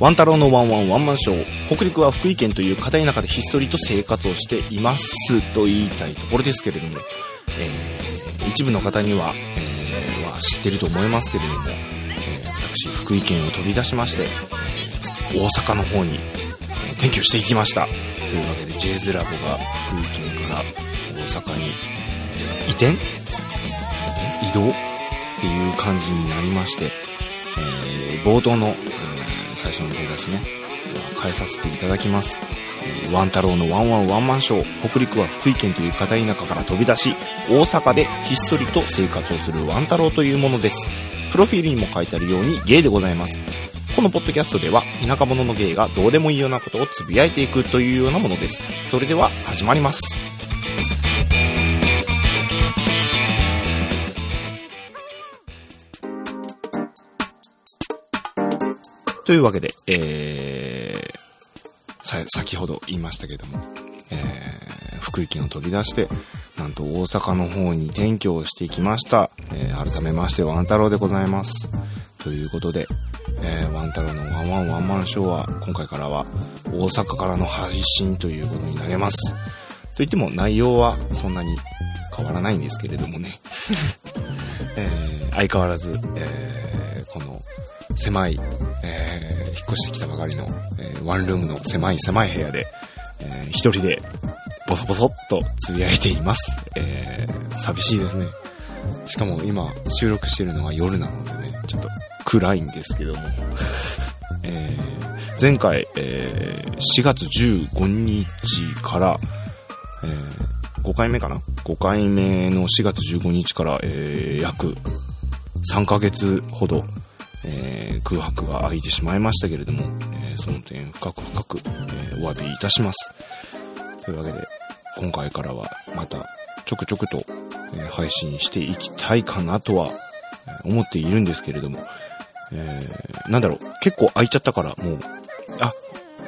ワン太郎のワンワンワンマンショー。北陸は福井県という片田舎でひっそりと生活をしていますと言いたいところですけれども、えー、一部の方には、えー、は知ってると思いますけれども、えー、私、福井県を飛び出しまして、大阪の方に、え転居していきました。というわけで、ジェイズラボが福井県から大阪に移転？移動？っていう感じになりまして、えー、冒頭の、最初の出だしね、変えさせていただきます。ワン太郎のワンワンワンマンショー、北陸は福井県という片田舎から飛び出し、大阪でひっそりと生活をするワン太郎というものです。プロフィールにも書いてあるようにゲイでございます。このポッドキャストでは田舎者のゲイがどうでもいいようなことをつぶやいていくというようなものです。それでは始まります。というわけで、えー、さ、先ほど言いましたけども、えー、福井県を飛び出して、なんと大阪の方に転居をしてきました。えー、改めまして、ワン太郎でございます。ということで、えー、ワン太郎のワンワンワンマンショーは、今回からは大阪からの配信ということになります。と言っても内容はそんなに変わらないんですけれどもね。えー、相変わらず、えー、この狭い、えー、引っ越してきたばかりの、えー、ワンルームの狭い狭い部屋で、えー、一人でボソボソっとつぶやいています。えー、寂しいですね。しかも今収録してるのは夜なのでね、ちょっと暗いんですけども。えー、前回、えー、4月15日から、えー、5回目かな ?5 回目の4月15日から、えー、約3ヶ月ほど、えー、空白が空いてしまいましたけれども、えー、その点深く深く、えー、お詫びいたします。というわけで、今回からはまたちょくちょくと、え配信していきたいかなとは思っているんですけれども、えー、なんだろう、結構空いちゃったからもう、あ、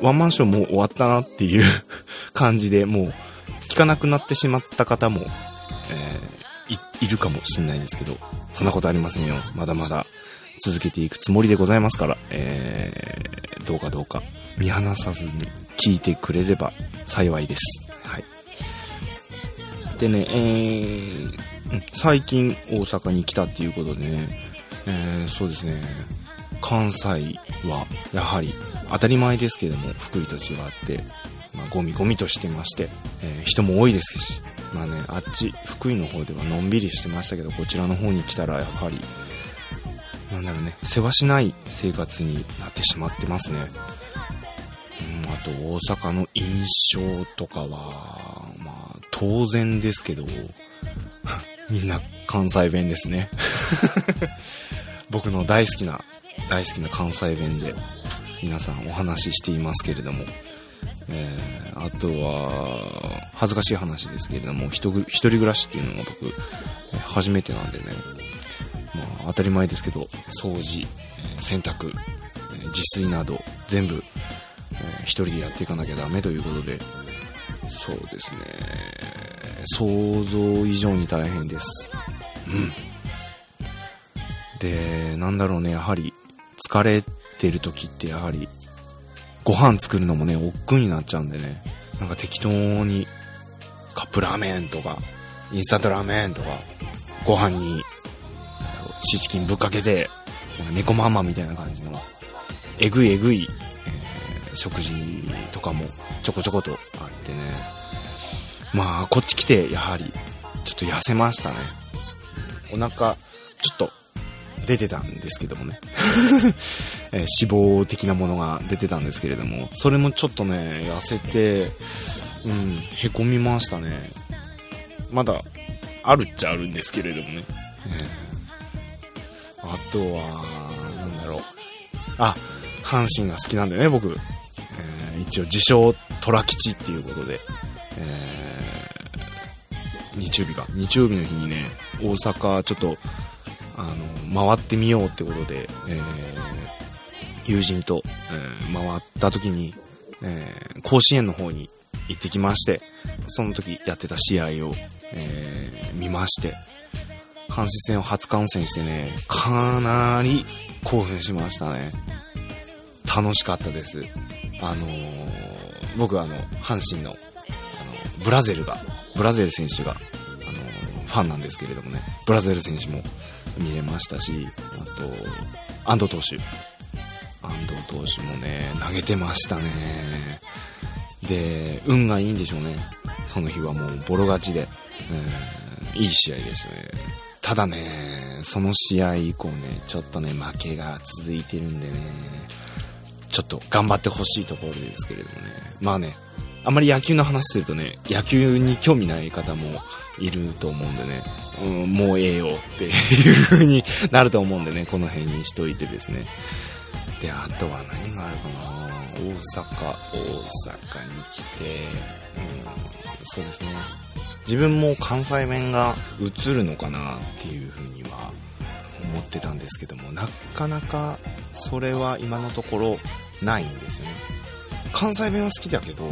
ワンマンションもう終わったなっていう 感じでもう聞かなくなってしまった方も、え、い、いるかもしんないですけど、そんなことありませんよ。まだまだ続けていくつもりでございますから、えー、どうかどうか見放さずに聞いてくれれば幸いです。はい。でね、えー、最近大阪に来たっていうことでね、えー、そうですね、関西はやはり当たり前ですけども福井と違って、まあ、ゴミゴミとしてまして、えー、人も多いですし、まあね、あっち福井の方ではのんびりしてましたけどこちらの方に来たらやはりなんだろうね、世話しない生活になってしまってますね。うん、あと大阪の印象とかは、まあ当然ですけど、みんな関西弁ですね。僕の大好きな、大好きな関西弁で皆さんお話ししていますけれども、えー、あとは、恥ずかしい話ですけれども、一人暮らしっていうのが僕、初めてなんでね、当たり前ですけど掃除、え洗濯、え自炊など全部、えー、一人でやっていかなきゃダメということでそうですね。想像以上に大変です。うん。でなんだろうねやはり疲れてる時ってやはりご飯作るのもね億劫になっちゃうんでね。なんか適当にカップラーメンとかインスタントラーメンとかご飯にシーチキンぶっかけて、猫ママみたいな感じの、えぐいえぐい、えー、食事とかもちょこちょことあってね。まあ、こっち来て、やはり、ちょっと痩せましたね。お腹、ちょっと、出てたんですけどもね。えー、脂肪的なものが出てたんですけれども、それもちょっとね、痩せて、うん、へこみましたね。まだ、あるっちゃあるんですけれどもね。えーあとは、なんだろう。あ、阪神が好きなんでね、僕。えー、一応自称虎吉っていうことで、えー、日曜日か。日曜日の日にね、大阪ちょっと、あの、回ってみようってことで、えー、友人と、えー、回った時に、えー、甲子園の方に行ってきまして、その時やってた試合を、えー、見まして、阪神戦を初観戦してね、かなり興奮しましたね。楽しかったです。あのー、僕あの、阪神の、あの、ブラゼルが、ブラゼル選手が、あのー、ファンなんですけれどもね、ブラゼル選手も見れましたし、あと、安藤投手。安藤投手もね、投げてましたね。で、運がいいんでしょうね。その日はもうボロ勝ちで、いい試合でしたね。ただね、その試合以降ね、ちょっとね、負けが続いてるんでね、ちょっと頑張ってほしいところですけれどもね。まあね、あんまり野球の話するとね、野球に興味ない方もいると思うんでね、うん、もうええよっていう風になると思うんでね、この辺にしといてですね。で、あとは何があるかな大阪、大阪に来て、うん、そうですね。自分も関西弁が映るのかなっていう風には思ってたんですけども、なかなかそれは今のところないんですよね。関西弁は好きだけど、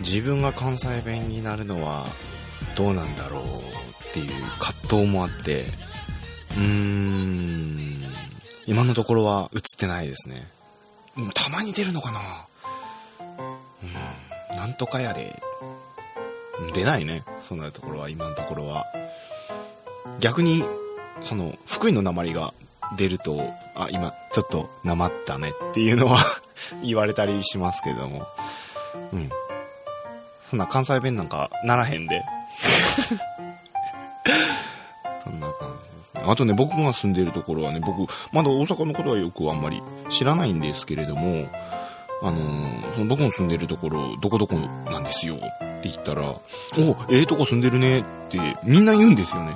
自分が関西弁になるのはどうなんだろうっていう葛藤もあって、うーん、今のところは映ってないですね。たまに出るのかなうん、なんとかやで。出ないね。そんなところは、今のところは。逆に、その、福井の鉛が出ると、あ、今、ちょっと、なまったねっていうのは 言われたりしますけども。うん。そんな関西弁なんかならへんで。そんな感じですね。あとね、僕が住んでるところはね、僕、まだ大阪のことはよくあんまり知らないんですけれども、あのー、その僕の住んでるところ、どこどこなんですよって言ったら、お、ええー、とこ住んでるねってみんな言うんですよね。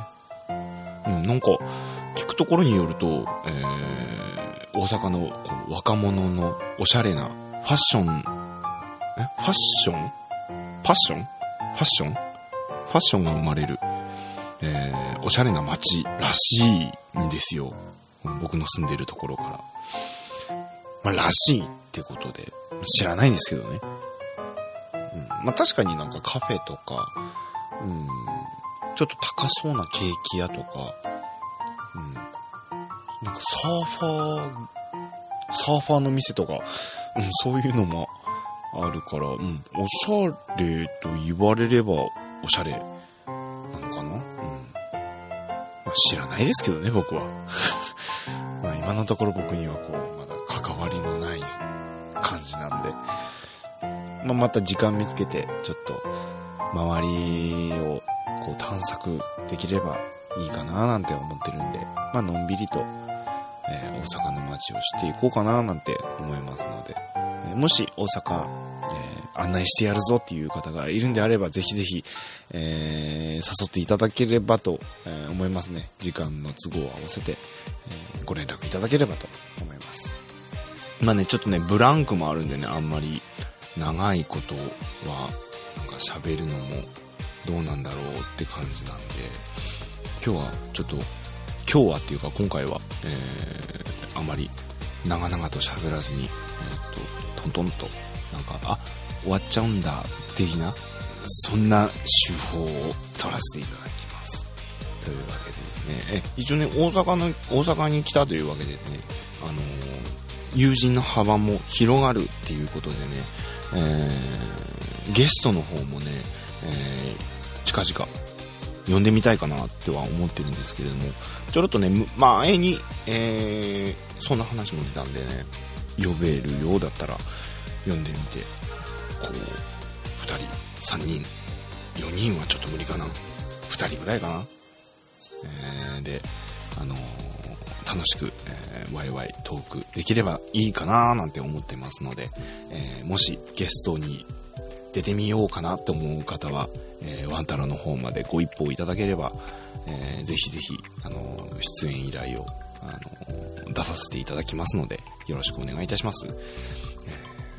うん、なんか、聞くところによると、えー、大阪のこの若者のおしゃれなファッション、えファッション？ファッション？ファッション？ファッションが生まれる、えー、おしゃれな街らしいんですよ。僕の住んでるところから。まあ、らしいってことで、知らないんですけどね。まあ、確かになんかカフェとか、うん、ちょっと高そうなケーキ屋とか、うん。なんかサーファー、サーファーの店とか、うん、そういうのもあるから、うん、おしゃれと言われればおしゃれなのかな？うん。まあ、知らないですけどね、僕は。まあ今のところ僕にはこう、まだ関わりのない感じなんで、まあ、また時間見つけて、ちょっと、周りをこう探索できればいいかななんて思ってるんで、まあのんびりと、えー、大阪の街を知っていこうかななんて思いますので、えー、もし大阪、えー、案内してやるぞっていう方がいるんであれば、ぜひぜひ、え誘っていただければと、え思いますね。時間の都合を合わせて、えご連絡いただければと思います。まあね、ちょっとね、ブランクもあるんでね、あんまり長いことは、なんか喋るのもどうなんだろうって感じなんで、今日はちょっと、今日はっていうか今回は、えー、あまり長々と喋らずに、えー、っと、トントンと、なんか、あ、終わっちゃうんだ、的な、そんな手法を取らせていただきます。というわけでですね、え、一応ね、大阪の、大阪に来たというわけでね、あのー、友人の幅も広がるっていうことでね、えー、ゲストの方もね、えー、近々呼んでみたいかなっては思ってるんですけれども、ちょろっとね、前に、えー、そんな話も出たんでね、呼べるようだったら呼んでみて、こう、2人、3人、4人はちょっと無理かな。2人ぐらいかな。えー、で、あのー、楽しく、えー、ワイワイトークできればいいかななんて思ってますので、えー、もしゲストに出てみようかなと思う方は、えー、ワンタロの方までご一報いただければ、えー、ぜひぜひ、あのー、出演依頼を、あのー、出させていただきますので、よろしくお願いいたします。え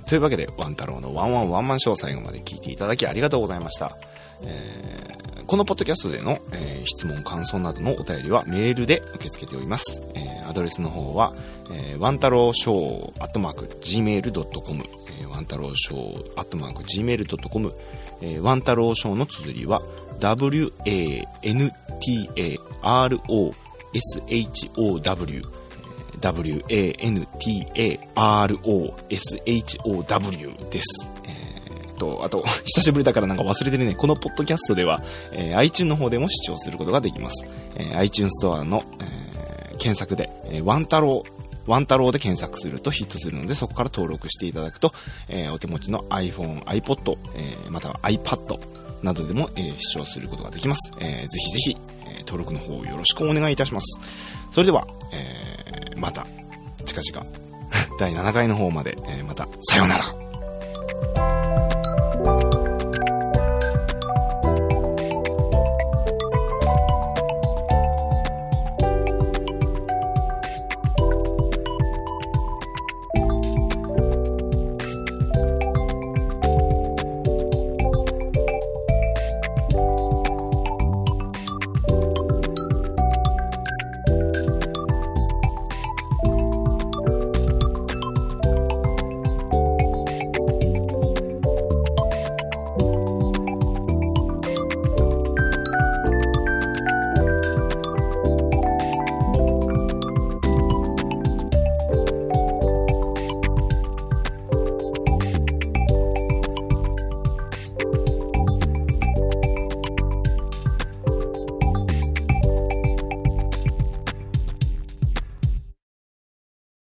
ー、というわけで、ワンタロウのワンワンワンマンショー最後まで聞いていただきありがとうございました。えー、このポッドキャストでの、えー、質問、感想などのお便りはメールで受け付けております。えー、アドレスの方は、えー、ワンタロウショーアットマーク gmail.com えー、ワンタローショー、アットマーク、gmail.com、えー、ワンタローショーの綴りは、w-a-n-t-a-r-o-s-h-o-w、w-a-n-t-a-r-o-s-h-o-w です。えーと、あと、久しぶりだからなんか忘れてるね。このポッドキャストでは、えー iTunes の方でも視聴することができます。えー iTunes ストアの、えー検索で、えーワンタロウ、ワンタロウで検索するとヒットするので、そこから登録していただくと、えーお手持ちの iPhone、iPod、えーまたは iPad などでも、えー視聴することができます。えーぜひぜひ、えー登録の方よろしくお願いいたします。それでは、えーまた、近々、第7回の方まで、えーまた、さようなら。